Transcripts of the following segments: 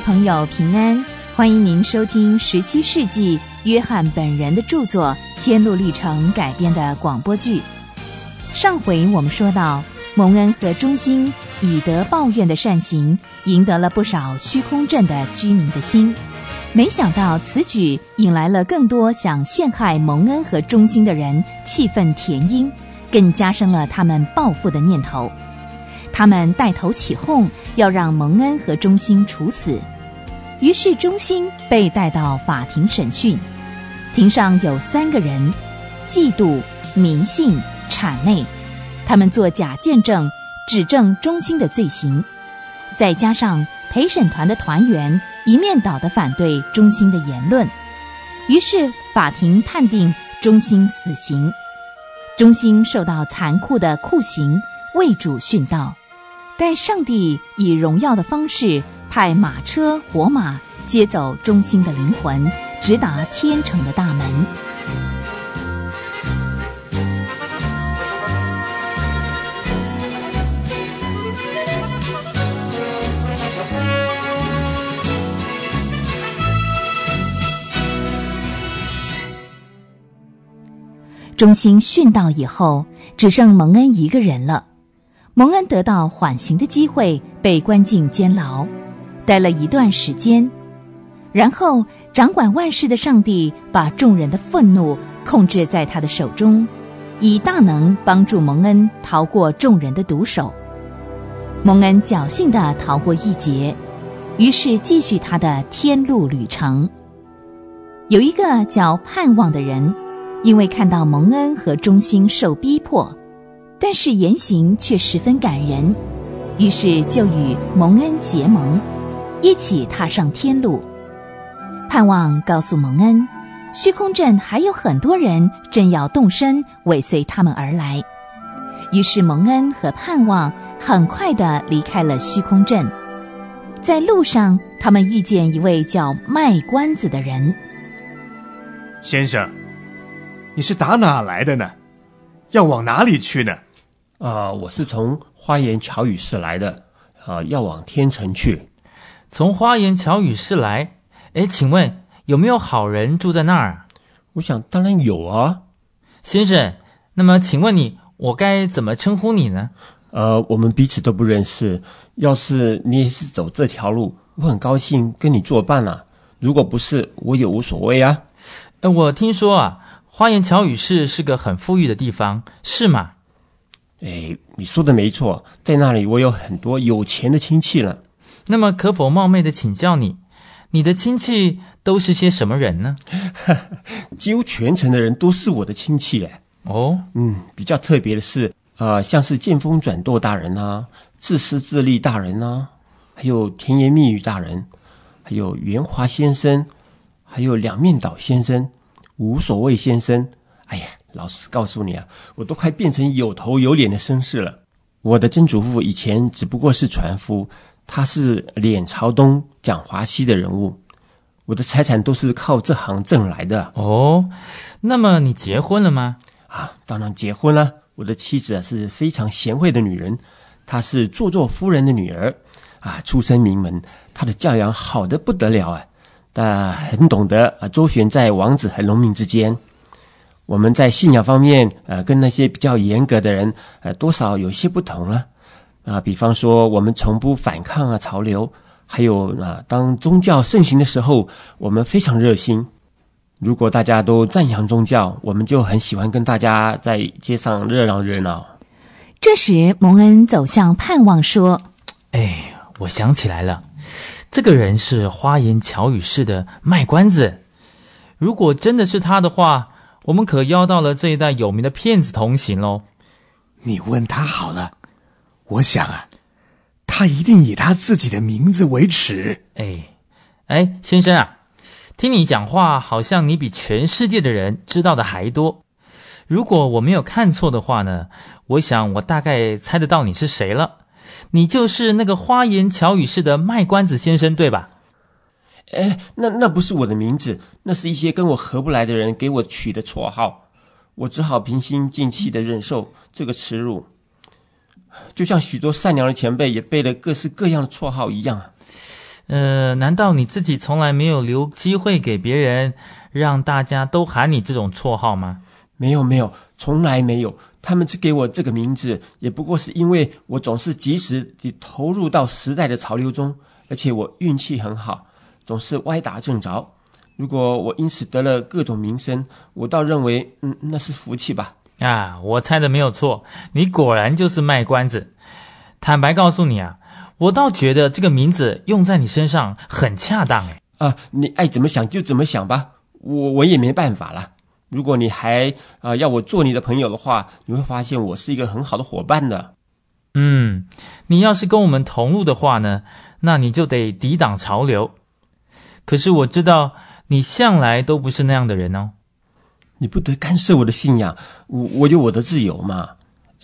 朋友平安，欢迎您收听十七世纪约翰本人的著作《天路历程》改编的广播剧。上回我们说到，蒙恩和忠心以德报怨的善行，赢得了不少虚空镇的居民的心。没想到此举引来了更多想陷害蒙恩和忠心的人，气愤填膺，更加深了他们报复的念头。他们带头起哄，要让蒙恩和忠心处死。于是忠心被带到法庭审讯，庭上有三个人：嫉妒、迷信、谄媚。他们作假见证，指证忠心的罪行。再加上陪审团的团员一面倒的反对忠心的言论，于是法庭判定忠心死刑。忠心受到残酷的酷刑，为主殉道。但上帝以荣耀的方式派马车、火马接走忠心的灵魂，直达天城的大门。忠心殉道以后，只剩蒙恩一个人了。蒙恩得到缓刑的机会，被关进监牢，待了一段时间。然后，掌管万事的上帝把众人的愤怒控制在他的手中，以大能帮助蒙恩逃过众人的毒手。蒙恩侥幸的逃过一劫，于是继续他的天路旅程。有一个叫盼望的人，因为看到蒙恩和忠心受逼迫。但是言行却十分感人，于是就与蒙恩结盟，一起踏上天路。盼望告诉蒙恩，虚空镇还有很多人正要动身尾随他们而来。于是蒙恩和盼望很快的离开了虚空镇，在路上，他们遇见一位叫卖关子的人。先生，你是打哪来的呢？要往哪里去呢？啊，我是从花言巧语市来的，啊，要往天城去。从花言巧语市来，哎，请问有没有好人住在那儿？我想当然有啊，先生。那么，请问你，我该怎么称呼你呢？呃，我们彼此都不认识。要是你也是走这条路，我很高兴跟你作伴啊。如果不是，我也无所谓啊。呃，我听说啊，花言巧语市是个很富裕的地方，是吗？哎，你说的没错，在那里我有很多有钱的亲戚了。那么，可否冒昧的请教你，你的亲戚都是些什么人呢？几乎全城的人都是我的亲戚哎。哦，嗯，比较特别的是，呃，像是剑锋转舵大人啊，自私自利大人啊，还有甜言蜜语大人，还有圆滑先生，还有两面倒先生，无所谓先生。哎呀。老实告诉你啊，我都快变成有头有脸的绅士了。我的曾祖父以前只不过是船夫，他是脸朝东、讲华西的人物。我的财产都是靠这行挣来的。哦，那么你结婚了吗？啊，当然结婚了。我的妻子啊是非常贤惠的女人，她是做作夫人的女儿，啊，出身名门，她的教养好的不得了啊，但很懂得啊周旋在王子和农民之间。我们在信仰方面，呃，跟那些比较严格的人，呃，多少有些不同了。啊，比方说，我们从不反抗啊潮流，还有啊，当宗教盛行的时候，我们非常热心。如果大家都赞扬宗教，我们就很喜欢跟大家在街上热闹热闹。这时，蒙恩走向盼望，说：“哎，我想起来了，这个人是花言巧语式的卖关子。如果真的是他的话。”我们可邀到了这一代有名的骗子同行喽。你问他好了，我想啊，他一定以他自己的名字为耻。哎，哎，先生啊，听你讲话，好像你比全世界的人知道的还多。如果我没有看错的话呢，我想我大概猜得到你是谁了。你就是那个花言巧语式的卖关子先生，对吧？哎，那那不是我的名字，那是一些跟我合不来的人给我取的绰号，我只好平心静气的忍受这个耻辱，就像许多善良的前辈也背了各式各样的绰号一样。呃，难道你自己从来没有留机会给别人，让大家都喊你这种绰号吗？没有，没有，从来没有。他们只给我这个名字，也不过是因为我总是及时地投入到时代的潮流中，而且我运气很好，总是歪打正着。如果我因此得了各种名声，我倒认为，嗯，那是福气吧。啊，我猜的没有错，你果然就是卖关子。坦白告诉你啊，我倒觉得这个名字用在你身上很恰当哎。啊，你爱怎么想就怎么想吧，我我也没办法了。如果你还啊要我做你的朋友的话，你会发现我是一个很好的伙伴的。嗯，你要是跟我们同路的话呢，那你就得抵挡潮流。可是我知道你向来都不是那样的人哦。你不得干涉我的信仰，我我有我的自由嘛。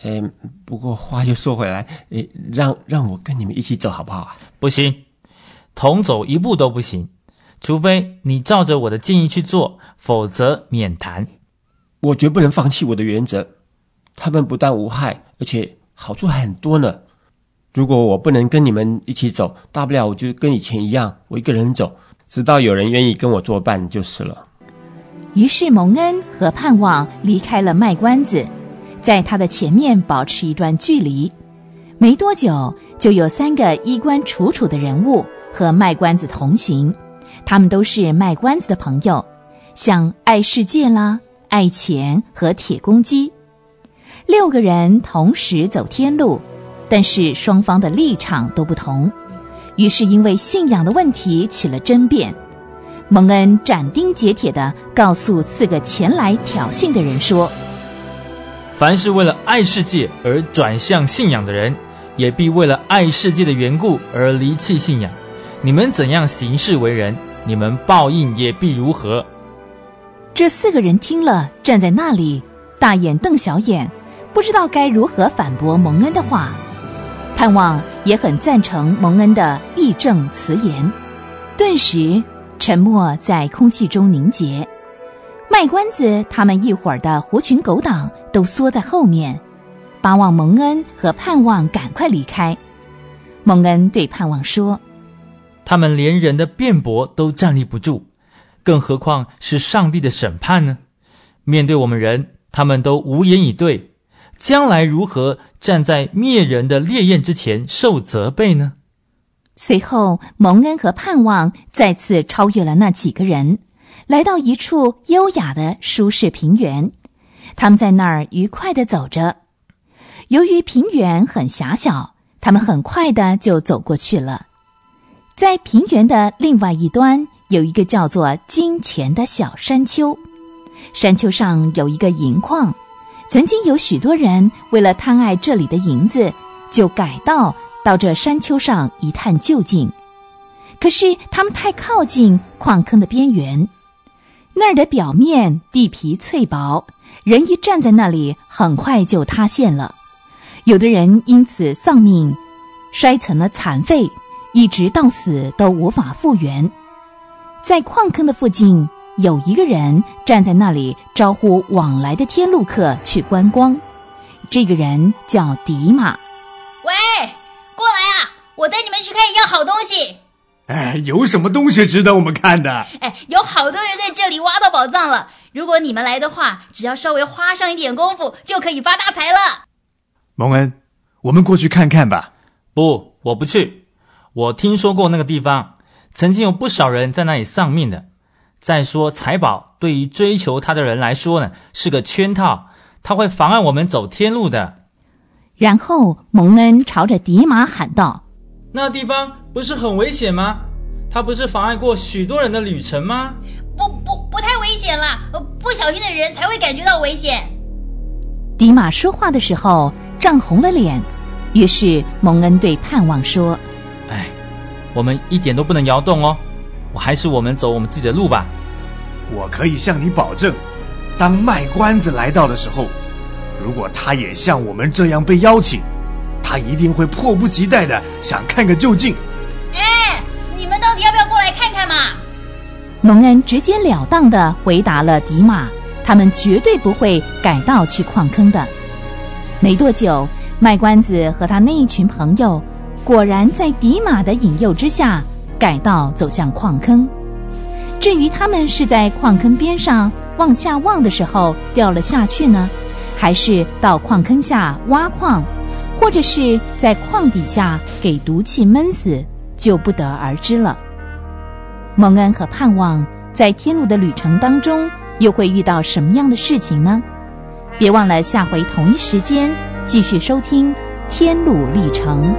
哎，不过话又说回来，哎，让让我跟你们一起走好不好啊？不行，同走一步都不行，除非你照着我的建议去做，否则免谈。我绝不能放弃我的原则。他们不但无害，而且好处还很多呢。如果我不能跟你们一起走，大不了我就跟以前一样，我一个人走，直到有人愿意跟我作伴就是了。于是蒙恩和盼望离开了卖关子，在他的前面保持一段距离。没多久，就有三个衣冠楚楚的人物和卖关子同行，他们都是卖关子的朋友，像爱世界啦、爱钱和铁公鸡。六个人同时走天路，但是双方的立场都不同，于是因为信仰的问题起了争辩。蒙恩斩钉截铁地告诉四个前来挑衅的人说：“凡是为了爱世界而转向信仰的人，也必为了爱世界的缘故而离弃信仰。你们怎样行事为人，你们报应也必如何。”这四个人听了，站在那里，大眼瞪小眼，不知道该如何反驳蒙恩的话。盼望也很赞成蒙恩的义正辞严，顿时。沉默在空气中凝结，卖关子他们一伙儿的狐群狗党都缩在后面，巴望蒙恩和盼望赶快离开。蒙恩对盼望说：“他们连人的辩驳都站立不住，更何况是上帝的审判呢？面对我们人，他们都无言以对，将来如何站在灭人的烈焰之前受责备呢？”随后，蒙恩和盼望再次超越了那几个人，来到一处优雅的舒适平原。他们在那儿愉快地走着。由于平原很狭小，他们很快的就走过去了。在平原的另外一端，有一个叫做金钱的小山丘。山丘上有一个银矿，曾经有许多人为了贪爱这里的银子，就改道。到这山丘上一探究竟，可是他们太靠近矿坑的边缘，那儿的表面地皮脆薄，人一站在那里，很快就塌陷了。有的人因此丧命，摔成了残废，一直到死都无法复原。在矿坑的附近，有一个人站在那里，招呼往来的天路客去观光。这个人叫迪马。喂。过来啊！我带你们去看一样好东西。哎，有什么东西值得我们看的？哎，有好多人在这里挖到宝藏了。如果你们来的话，只要稍微花上一点功夫，就可以发大财了。蒙恩，我们过去看看吧。不，我不去。我听说过那个地方，曾经有不少人在那里丧命的。再说，财宝对于追求它的人来说呢，是个圈套，它会妨碍我们走天路的。然后蒙恩朝着迪马喊道：“那地方不是很危险吗？它不是妨碍过许多人的旅程吗？不不不太危险啦，不小心的人才会感觉到危险。”迪马说话的时候涨红了脸，于是蒙恩对盼望说：“哎，我们一点都不能摇动哦，我还是我们走我们自己的路吧。我可以向你保证，当卖关子来到的时候。”如果他也像我们这样被邀请，他一定会迫不及待的想看个究竟。哎，你们到底要不要过来看看嘛？蒙恩直截了当的回答了迪马，他们绝对不会改道去矿坑的。没多久，卖关子和他那一群朋友，果然在迪马的引诱之下，改道走向矿坑。至于他们是在矿坑边上往下望的时候掉了下去呢，还是到矿坑下挖矿，或者是在矿底下给毒气闷死，就不得而知了。蒙恩和盼望在天路的旅程当中，又会遇到什么样的事情呢？别忘了下回同一时间继续收听《天路历程》。